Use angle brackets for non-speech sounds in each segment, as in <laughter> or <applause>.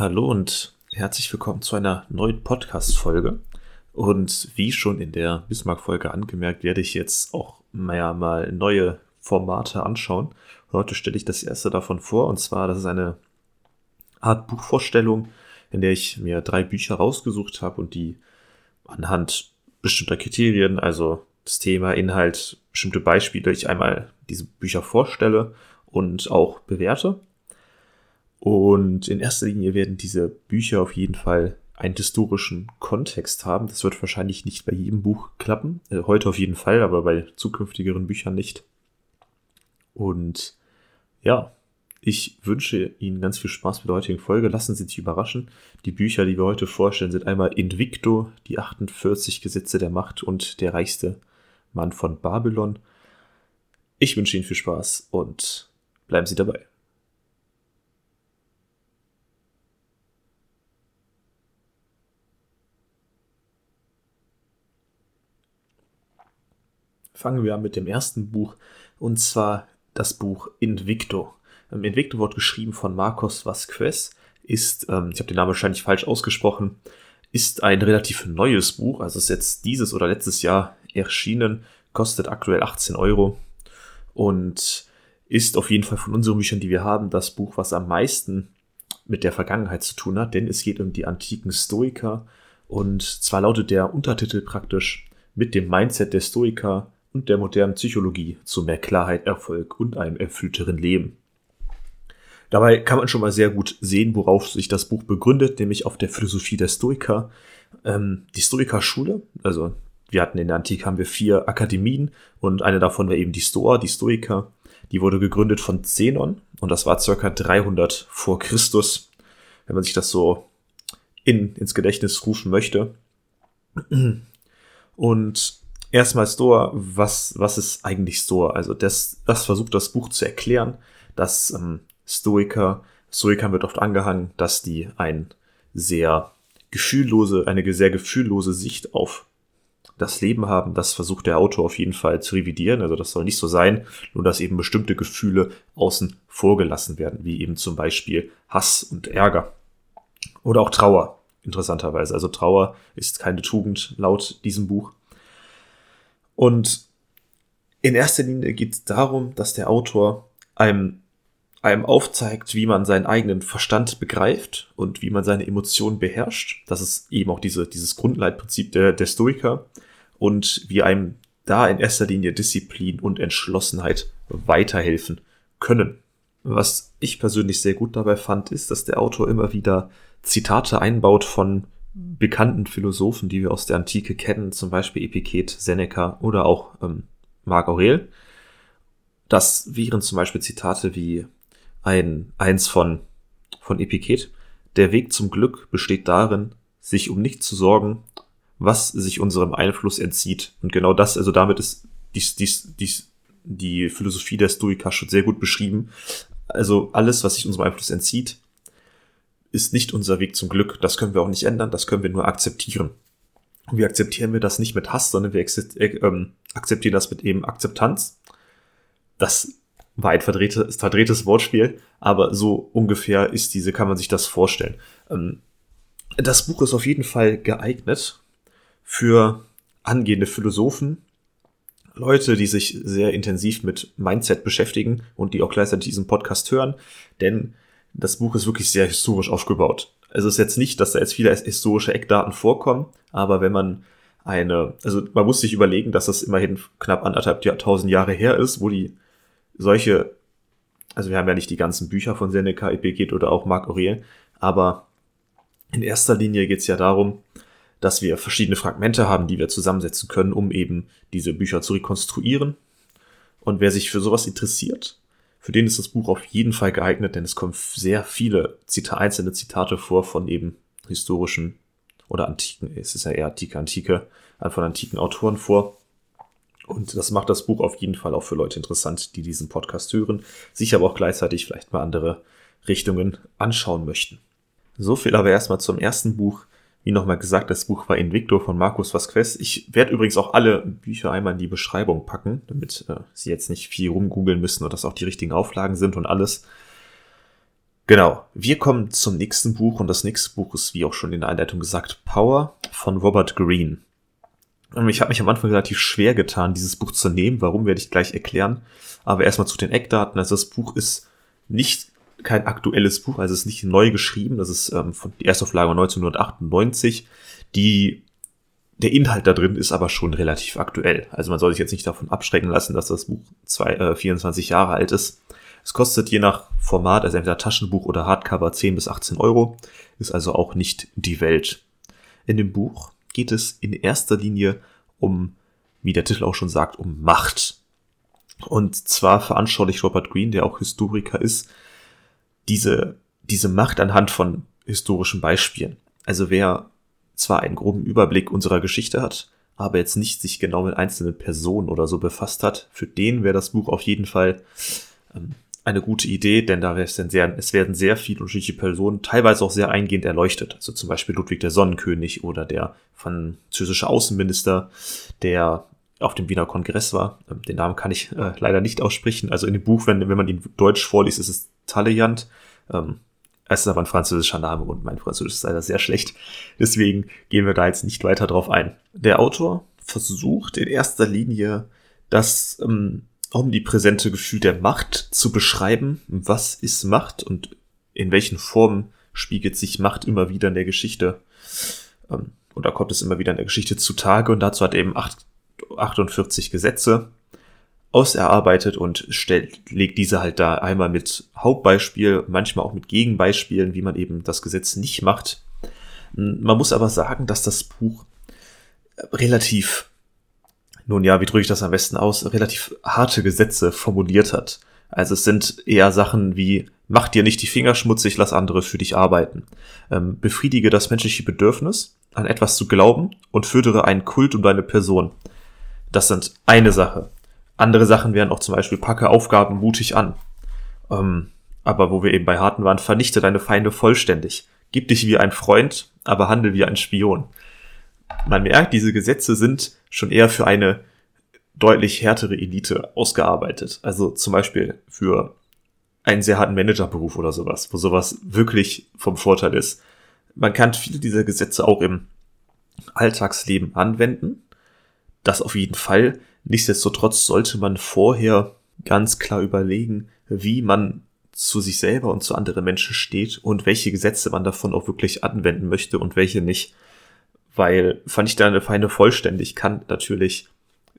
Hallo und herzlich willkommen zu einer neuen Podcast-Folge. Und wie schon in der Bismarck-Folge angemerkt, werde ich jetzt auch mehr mal neue Formate anschauen. Heute stelle ich das erste davon vor, und zwar, das ist eine Art Buchvorstellung, in der ich mir drei Bücher rausgesucht habe und die anhand bestimmter Kriterien, also das Thema, Inhalt, bestimmte Beispiele, ich einmal diese Bücher vorstelle und auch bewerte. Und in erster Linie werden diese Bücher auf jeden Fall einen historischen Kontext haben. Das wird wahrscheinlich nicht bei jedem Buch klappen. Äh, heute auf jeden Fall, aber bei zukünftigeren Büchern nicht. Und ja, ich wünsche Ihnen ganz viel Spaß mit der heutigen Folge. Lassen Sie sich überraschen. Die Bücher, die wir heute vorstellen, sind einmal Invicto, die 48 Gesetze der Macht und der reichste Mann von Babylon. Ich wünsche Ihnen viel Spaß und bleiben Sie dabei. Fangen wir an mit dem ersten Buch, und zwar das Buch Invicto. Ähm, Invicto wird geschrieben von Marcos Vasquez, ist, ähm, ich habe den Namen wahrscheinlich falsch ausgesprochen, ist ein relativ neues Buch, also ist jetzt dieses oder letztes Jahr erschienen, kostet aktuell 18 Euro und ist auf jeden Fall von unseren Büchern, die wir haben, das Buch, was am meisten mit der Vergangenheit zu tun hat, denn es geht um die antiken Stoiker und zwar lautet der Untertitel praktisch mit dem Mindset der Stoiker und der modernen Psychologie zu mehr Klarheit, Erfolg und einem erfüllteren Leben. Dabei kann man schon mal sehr gut sehen, worauf sich das Buch begründet, nämlich auf der Philosophie der Stoiker. Ähm, die Stoiker-Schule, also wir hatten in der Antike haben wir vier Akademien und eine davon war eben die Stoa, die Stoiker. Die wurde gegründet von Zenon und das war circa 300 vor Christus, wenn man sich das so in, ins Gedächtnis rufen möchte. Und Erstmal Store, was, was ist eigentlich Store? Also das, das versucht das Buch zu erklären, dass ähm, Stoiker, Stoikern wird oft angehangen, dass die ein sehr gefühllose, eine sehr gefühllose Sicht auf das Leben haben. Das versucht der Autor auf jeden Fall zu revidieren. Also das soll nicht so sein, nur dass eben bestimmte Gefühle außen vorgelassen werden, wie eben zum Beispiel Hass und Ärger. Oder auch Trauer, interessanterweise. Also Trauer ist keine Tugend laut diesem Buch. Und in erster Linie geht es darum, dass der Autor einem, einem aufzeigt, wie man seinen eigenen Verstand begreift und wie man seine Emotionen beherrscht. Das ist eben auch diese, dieses Grundleitprinzip der, der Stoiker und wie einem da in erster Linie Disziplin und Entschlossenheit weiterhelfen können. Was ich persönlich sehr gut dabei fand, ist, dass der Autor immer wieder Zitate einbaut von bekannten Philosophen, die wir aus der Antike kennen, zum Beispiel Epiktet, Seneca oder auch ähm, Marc Aurel. Das wären zum Beispiel Zitate wie ein, eins von, von Epiktet. Der Weg zum Glück besteht darin, sich um nichts zu sorgen, was sich unserem Einfluss entzieht. Und genau das, also damit ist dies, dies, dies, die Philosophie der Stoiker schon sehr gut beschrieben. Also alles, was sich unserem Einfluss entzieht, ist nicht unser Weg zum Glück. Das können wir auch nicht ändern, das können wir nur akzeptieren. Und wie akzeptieren wir das nicht mit Hass, sondern wir äh, ähm, akzeptieren das mit eben Akzeptanz. Das war ein verdrehtes, verdrehtes Wortspiel, aber so ungefähr ist diese, kann man sich das vorstellen. Ähm, das Buch ist auf jeden Fall geeignet für angehende Philosophen, Leute, die sich sehr intensiv mit Mindset beschäftigen und die auch gleichzeitig diesen Podcast hören, denn das Buch ist wirklich sehr historisch aufgebaut. Also es ist jetzt nicht, dass da jetzt viele historische Eckdaten vorkommen, aber wenn man eine, also man muss sich überlegen, dass das immerhin knapp anderthalb tausend Jahre her ist, wo die solche, also wir haben ja nicht die ganzen Bücher von Seneca, Epictet oder auch Marc Aurel, aber in erster Linie geht es ja darum, dass wir verschiedene Fragmente haben, die wir zusammensetzen können, um eben diese Bücher zu rekonstruieren. Und wer sich für sowas interessiert, für den ist das Buch auf jeden Fall geeignet, denn es kommen sehr viele Zita einzelne Zitate vor von eben historischen oder antiken, es ist ja eher antike, antike, äh, von antiken Autoren vor. Und das macht das Buch auf jeden Fall auch für Leute interessant, die diesen Podcast hören, sich aber auch gleichzeitig vielleicht mal andere Richtungen anschauen möchten. So viel aber erstmal zum ersten Buch. Wie nochmal gesagt, das Buch war Invicto von Markus Vasquez. Ich werde übrigens auch alle Bücher einmal in die Beschreibung packen, damit äh, Sie jetzt nicht viel rumgoogeln müssen und dass auch die richtigen Auflagen sind und alles. Genau, wir kommen zum nächsten Buch und das nächste Buch ist, wie auch schon in der Einleitung gesagt, Power von Robert Greene. Und ich habe mich am Anfang relativ schwer getan, dieses Buch zu nehmen. Warum werde ich gleich erklären. Aber erstmal zu den Eckdaten. Also das Buch ist nicht kein aktuelles Buch, also es ist nicht neu geschrieben. Das ist ähm, von die Erstauflage 1998. Die der Inhalt da drin ist aber schon relativ aktuell. Also man soll sich jetzt nicht davon abschrecken lassen, dass das Buch zwei, äh, 24 Jahre alt ist. Es kostet je nach Format, also entweder Taschenbuch oder Hardcover 10 bis 18 Euro, ist also auch nicht die Welt. In dem Buch geht es in erster Linie um, wie der Titel auch schon sagt, um Macht. Und zwar veranschaulicht Robert Greene, der auch Historiker ist, diese, diese Macht anhand von historischen Beispielen. Also wer zwar einen groben Überblick unserer Geschichte hat, aber jetzt nicht sich genau mit einzelnen Personen oder so befasst hat, für den wäre das Buch auf jeden Fall ähm, eine gute Idee, denn da es sehr, es werden sehr viele unterschiedliche Personen, teilweise auch sehr eingehend erleuchtet. Also zum Beispiel Ludwig der Sonnenkönig oder der französische Außenminister, der auf dem Wiener Kongress war. Ähm, den Namen kann ich äh, leider nicht aussprechen. Also in dem Buch, wenn, wenn man ihn Deutsch vorliest, ist es Talleyrand. Ähm, es ist aber ein französischer Name und mein Französisch ist leider sehr schlecht. Deswegen gehen wir da jetzt nicht weiter drauf ein. Der Autor versucht in erster Linie das ähm, omnipräsente Gefühl der Macht zu beschreiben. Was ist Macht und in welchen Formen spiegelt sich Macht immer wieder in der Geschichte? Ähm, oder kommt es immer wieder in der Geschichte zutage? Und dazu hat er eben acht, 48 Gesetze auserarbeitet und stellt, legt diese halt da einmal mit Hauptbeispiel, manchmal auch mit Gegenbeispielen, wie man eben das Gesetz nicht macht. Man muss aber sagen, dass das Buch relativ nun ja, wie drücke ich das am besten aus, relativ harte Gesetze formuliert hat. Also es sind eher Sachen wie, mach dir nicht die Finger schmutzig, lass andere für dich arbeiten. Ähm, befriedige das menschliche Bedürfnis, an etwas zu glauben und fördere einen Kult um deine Person. Das sind eine Sache. Andere Sachen wären auch zum Beispiel, packe Aufgaben mutig an. Ähm, aber wo wir eben bei harten waren, vernichte deine Feinde vollständig. Gib dich wie ein Freund, aber handel wie ein Spion man merkt, diese Gesetze sind schon eher für eine deutlich härtere Elite ausgearbeitet. Also zum Beispiel für einen sehr harten Managerberuf oder sowas, wo sowas wirklich vom Vorteil ist. Man kann viele dieser Gesetze auch im Alltagsleben anwenden. Das auf jeden Fall. Nichtsdestotrotz sollte man vorher ganz klar überlegen, wie man zu sich selber und zu anderen Menschen steht und welche Gesetze man davon auch wirklich anwenden möchte und welche nicht weil fand ich deine Feinde vollständig kann natürlich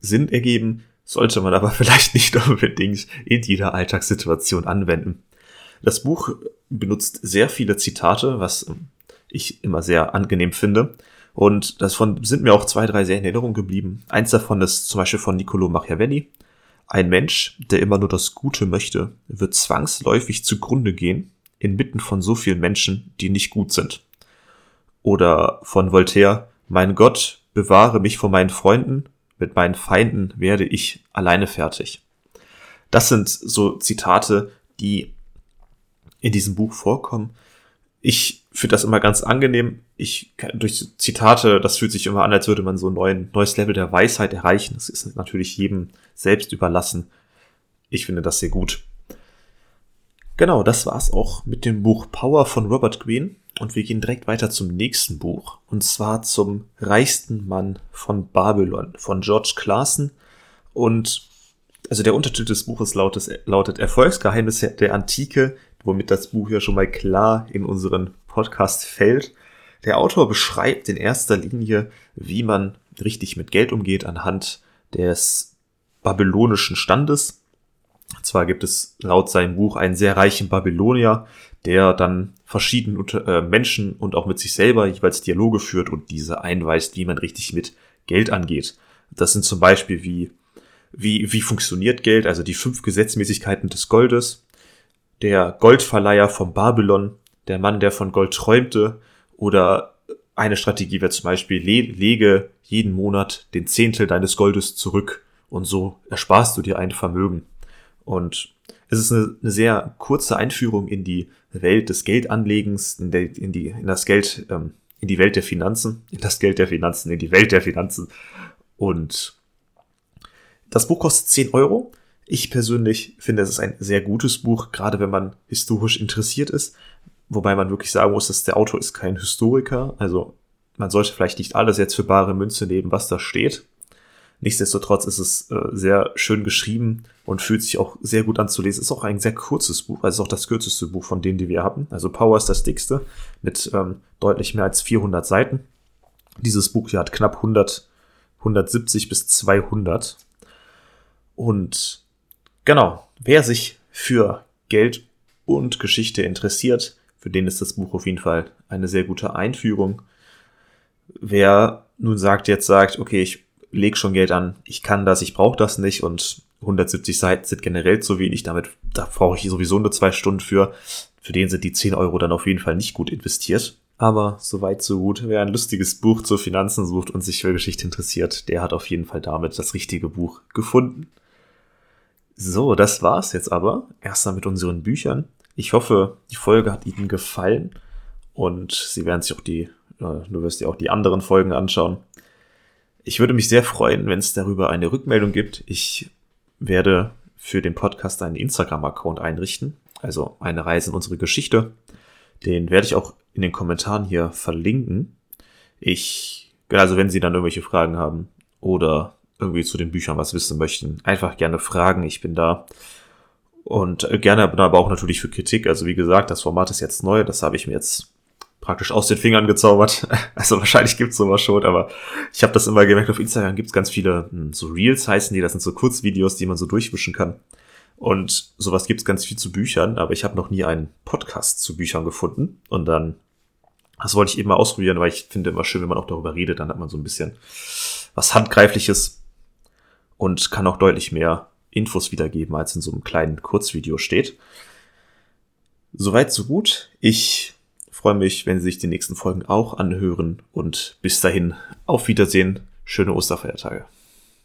Sinn ergeben, sollte man aber <laughs> vielleicht nicht unbedingt in jeder Alltagssituation anwenden. Das Buch benutzt sehr viele Zitate, was ich immer sehr angenehm finde. Und davon sind mir auch zwei, drei sehr in Erinnerung geblieben. Eins davon ist zum Beispiel von Niccolo Machiavelli. Ein Mensch, der immer nur das Gute möchte, wird zwangsläufig zugrunde gehen, inmitten von so vielen Menschen, die nicht gut sind. Oder von Voltaire, mein Gott, bewahre mich vor meinen Freunden, mit meinen Feinden werde ich alleine fertig. Das sind so Zitate, die in diesem Buch vorkommen. Ich finde das immer ganz angenehm. Ich durch Zitate, das fühlt sich immer an, als würde man so ein neuen, neues Level der Weisheit erreichen. Das ist natürlich jedem selbst überlassen. Ich finde das sehr gut. Genau, das war's auch mit dem Buch Power von Robert Greene. Und wir gehen direkt weiter zum nächsten Buch. Und zwar zum reichsten Mann von Babylon von George Clason. Und also der Untertitel des Buches lautet, lautet Erfolgsgeheimnisse der Antike, womit das Buch ja schon mal klar in unseren Podcast fällt. Der Autor beschreibt in erster Linie, wie man richtig mit Geld umgeht anhand des babylonischen Standes. Zwar gibt es laut seinem Buch einen sehr reichen Babylonier, der dann verschiedene äh, Menschen und auch mit sich selber jeweils Dialoge führt und diese einweist, wie man richtig mit Geld angeht. Das sind zum Beispiel wie, wie, wie funktioniert Geld, also die fünf Gesetzmäßigkeiten des Goldes, der Goldverleiher von Babylon, der Mann, der von Gold träumte, oder eine Strategie wäre zum Beispiel, lege jeden Monat den Zehntel deines Goldes zurück und so ersparst du dir ein Vermögen. Und es ist eine, sehr kurze Einführung in die Welt des Geldanlegens, in, der, in, die, in das Geld, ähm, in die Welt der Finanzen, in das Geld der Finanzen, in die Welt der Finanzen. Und das Buch kostet 10 Euro. Ich persönlich finde, es ist ein sehr gutes Buch, gerade wenn man historisch interessiert ist. Wobei man wirklich sagen muss, dass der Autor ist kein Historiker. Also man sollte vielleicht nicht alles jetzt für bare Münze nehmen, was da steht. Nichtsdestotrotz ist es äh, sehr schön geschrieben und fühlt sich auch sehr gut an zu lesen. Ist auch ein sehr kurzes Buch, also ist auch das kürzeste Buch von denen, die wir haben. Also Power ist das dickste mit ähm, deutlich mehr als 400 Seiten. Dieses Buch hier hat knapp 100, 170 bis 200. Und genau, wer sich für Geld und Geschichte interessiert, für den ist das Buch auf jeden Fall eine sehr gute Einführung. Wer nun sagt, jetzt sagt, okay, ich leg schon Geld an, ich kann das, ich brauche das nicht und 170 Seiten sind generell zu wenig, damit da brauche ich sowieso nur zwei Stunden für. Für den sind die 10 Euro dann auf jeden Fall nicht gut investiert. Aber soweit so gut. Wer ein lustiges Buch zu Finanzen sucht und sich für Geschichte interessiert, der hat auf jeden Fall damit das richtige Buch gefunden. So, das war's jetzt aber. Erstmal mit unseren Büchern. Ich hoffe, die Folge hat Ihnen gefallen und Sie werden sich auch die, äh, du wirst dir auch die anderen Folgen anschauen. Ich würde mich sehr freuen, wenn es darüber eine Rückmeldung gibt. Ich werde für den Podcast einen Instagram-Account einrichten, also eine Reise in unsere Geschichte. Den werde ich auch in den Kommentaren hier verlinken. Ich, also wenn Sie dann irgendwelche Fragen haben oder irgendwie zu den Büchern was wissen möchten, einfach gerne fragen. Ich bin da. Und gerne aber auch natürlich für Kritik. Also wie gesagt, das Format ist jetzt neu. Das habe ich mir jetzt praktisch aus den Fingern gezaubert. <laughs> Also wahrscheinlich gibt's sowas schon, aber ich habe das immer gemerkt, auf Instagram gibt's ganz viele, hm, so Reels heißen die, das sind so Kurzvideos, die man so durchwischen kann. Und sowas gibt's ganz viel zu Büchern, aber ich habe noch nie einen Podcast zu Büchern gefunden. Und dann, das wollte ich eben mal ausprobieren, weil ich finde immer schön, wenn man auch darüber redet, dann hat man so ein bisschen was Handgreifliches und kann auch deutlich mehr Infos wiedergeben, als in so einem kleinen Kurzvideo steht. Soweit, so gut. Ich freue mich, wenn Sie sich die nächsten Folgen auch anhören und bis dahin auf Wiedersehen. Schöne Osterfeiertage.